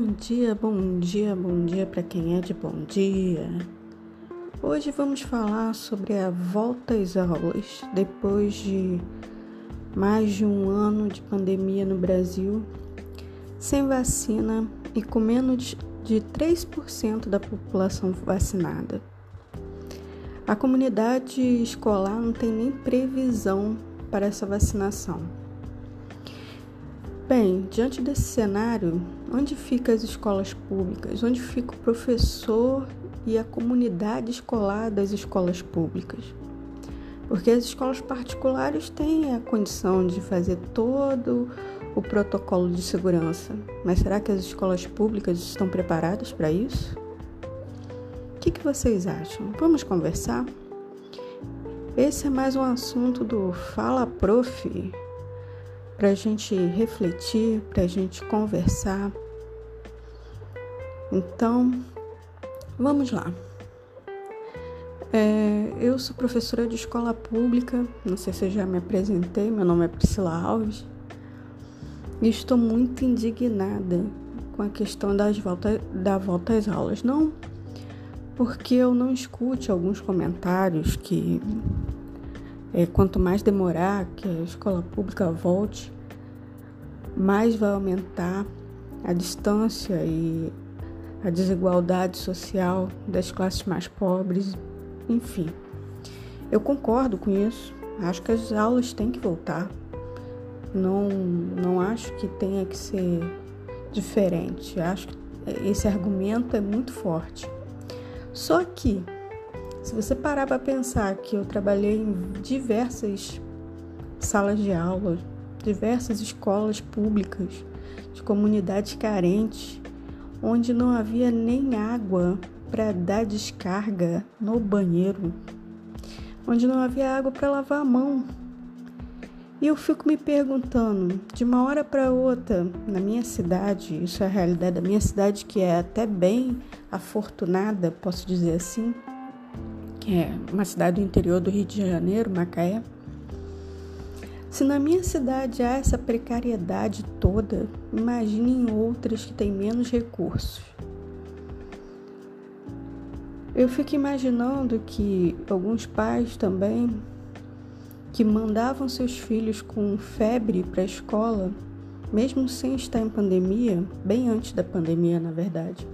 Bom dia, bom dia, bom dia para quem é de bom dia. Hoje vamos falar sobre a volta às aulas depois de mais de um ano de pandemia no Brasil, sem vacina e com menos de 3% da população vacinada. A comunidade escolar não tem nem previsão para essa vacinação. Bem, diante desse cenário, onde ficam as escolas públicas? Onde fica o professor e a comunidade escolar das escolas públicas? Porque as escolas particulares têm a condição de fazer todo o protocolo de segurança, mas será que as escolas públicas estão preparadas para isso? O que, que vocês acham? Vamos conversar? Esse é mais um assunto do Fala Prof para a gente refletir, para a gente conversar. Então, vamos lá. É, eu sou professora de escola pública, não sei se eu já me apresentei, meu nome é Priscila Alves, e estou muito indignada com a questão das volta, da volta às aulas. Não porque eu não escute alguns comentários que é, quanto mais demorar que a escola pública volte, mais vai aumentar a distância e a desigualdade social das classes mais pobres, enfim. Eu concordo com isso. Acho que as aulas têm que voltar. Não, não acho que tenha que ser diferente. Acho que esse argumento é muito forte. Só que se você parar para pensar que eu trabalhei em diversas salas de aula, diversas escolas públicas de comunidades carentes, onde não havia nem água para dar descarga no banheiro, onde não havia água para lavar a mão. E eu fico me perguntando, de uma hora para outra, na minha cidade, isso é a realidade da minha cidade, que é até bem afortunada, posso dizer assim, é uma cidade do interior do Rio de Janeiro, Macaé. Se na minha cidade há essa precariedade toda, imagine em outras que têm menos recursos. Eu fico imaginando que alguns pais também que mandavam seus filhos com febre para a escola, mesmo sem estar em pandemia, bem antes da pandemia, na verdade.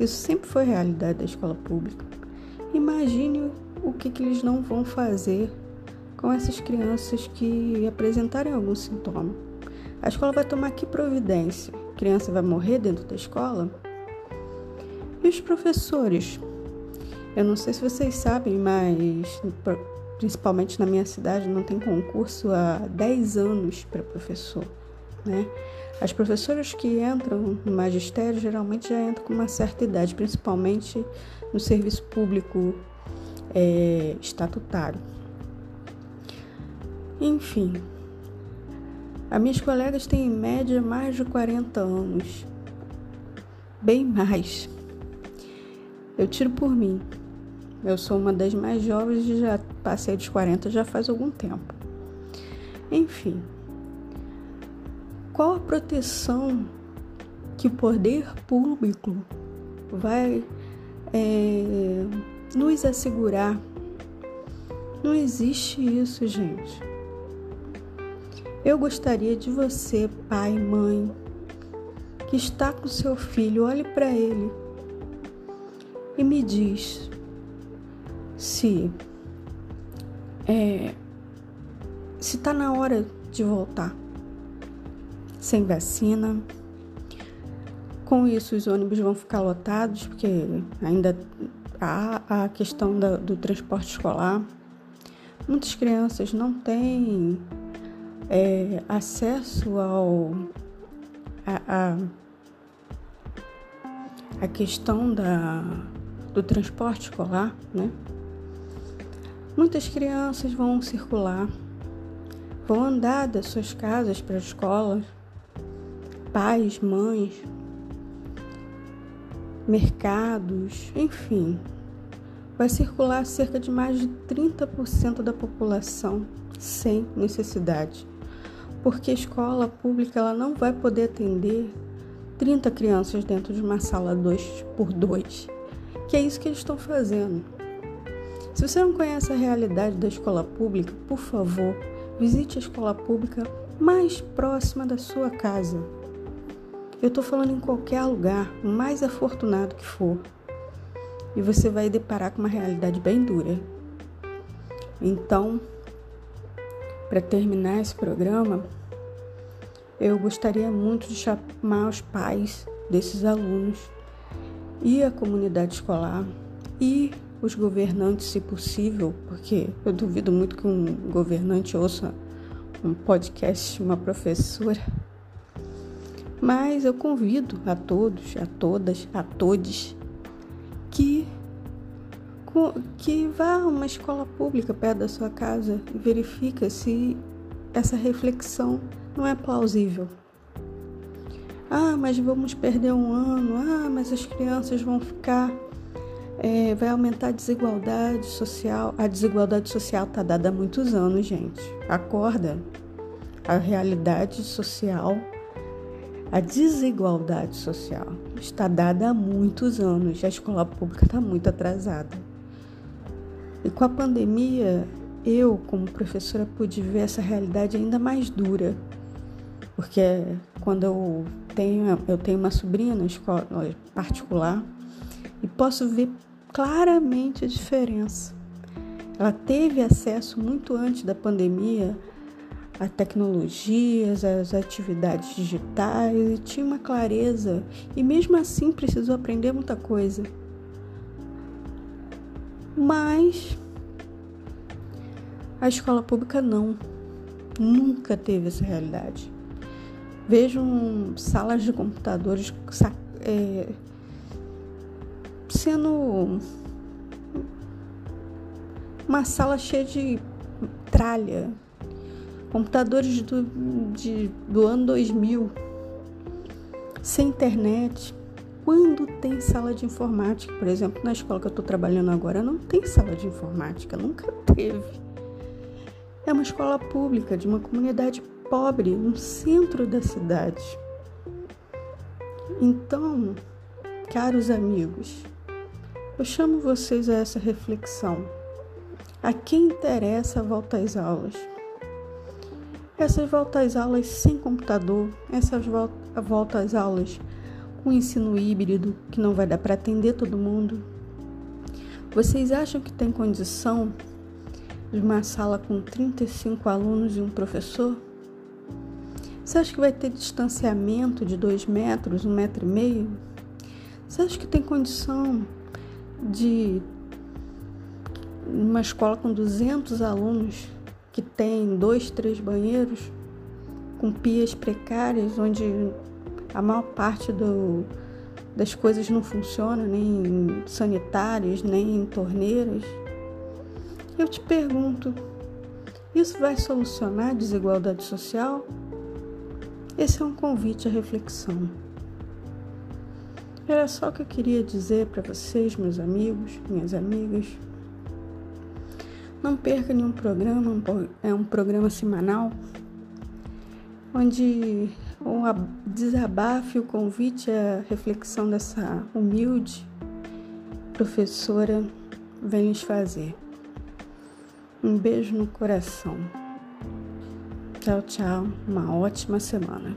Isso sempre foi realidade da escola pública. Imagine o que, que eles não vão fazer com essas crianças que apresentarem algum sintoma. A escola vai tomar que providência? A criança vai morrer dentro da escola? E os professores? Eu não sei se vocês sabem, mas principalmente na minha cidade não tem concurso há 10 anos para professor, né? As professoras que entram no magistério geralmente já entram com uma certa idade, principalmente no serviço público é, estatutário. Enfim, as minhas colegas têm em média mais de 40 anos, bem mais. Eu tiro por mim. Eu sou uma das mais jovens e já passei dos 40 já faz algum tempo. Enfim, qual a proteção que o poder público vai é, nos assegurar. Não existe isso, gente. Eu gostaria de você, pai, mãe, que está com seu filho, olhe para ele e me diz se é, se está na hora de voltar sem vacina com isso, os ônibus vão ficar lotados, porque ainda há a questão da, do transporte escolar. Muitas crianças não têm é, acesso ao a, a, a questão da, do transporte escolar, né? Muitas crianças vão circular, vão andar das suas casas para a escola, pais, mães, mercados, enfim. Vai circular cerca de mais de 30% da população sem necessidade, porque a escola pública ela não vai poder atender 30 crianças dentro de uma sala 2 por 2, que é isso que eles estão fazendo. Se você não conhece a realidade da escola pública, por favor, visite a escola pública mais próxima da sua casa. Eu estou falando em qualquer lugar, o mais afortunado que for. E você vai deparar com uma realidade bem dura. Então, para terminar esse programa, eu gostaria muito de chamar os pais desses alunos e a comunidade escolar e os governantes, se possível, porque eu duvido muito que um governante ouça um podcast uma professora. Mas eu convido a todos, a todas, a todos que que vá a uma escola pública perto da sua casa e verifica se essa reflexão não é plausível. Ah, mas vamos perder um ano. Ah, mas as crianças vão ficar é, vai aumentar a desigualdade social. A desigualdade social está dada há muitos anos, gente. Acorda. A realidade social, a desigualdade social está dada há muitos anos. A escola pública está muito atrasada. E com a pandemia, eu, como professora, pude ver essa realidade ainda mais dura. Porque quando eu tenho, eu tenho uma sobrinha na escola particular e posso ver claramente a diferença. Ela teve acesso muito antes da pandemia a tecnologias, às atividades digitais e tinha uma clareza e mesmo assim precisou aprender muita coisa. Mas a escola pública não, nunca teve essa realidade. Vejam salas de computadores é, sendo uma sala cheia de tralha, computadores do, de, do ano 2000, sem internet. Quando tem sala de informática, por exemplo, na escola que eu estou trabalhando agora, não tem sala de informática, nunca teve. É uma escola pública de uma comunidade pobre no centro da cidade. Então, caros amigos, eu chamo vocês a essa reflexão. A quem interessa a volta às aulas? Essas voltas às aulas sem computador, essas voltas às aulas com ensino híbrido que não vai dar para atender todo mundo. Vocês acham que tem condição de uma sala com 35 alunos e um professor? Você acha que vai ter distanciamento de dois metros, um metro e meio? Você acha que tem condição de uma escola com 200 alunos que tem dois, três banheiros com pias precárias, onde a maior parte do, das coisas não funciona, nem sanitárias, nem em torneiras. Eu te pergunto, isso vai solucionar a desigualdade social? Esse é um convite à reflexão. Era só o que eu queria dizer para vocês, meus amigos, minhas amigas. Não perca nenhum programa, é um programa semanal onde o desabafo e o convite à reflexão dessa humilde professora vem lhes fazer. Um beijo no coração. Tchau, tchau. Uma ótima semana.